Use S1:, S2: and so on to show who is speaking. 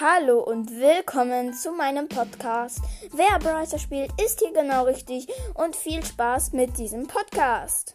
S1: Hallo und willkommen zu meinem Podcast. Wer Browser spielt, ist hier genau richtig und viel Spaß mit diesem Podcast.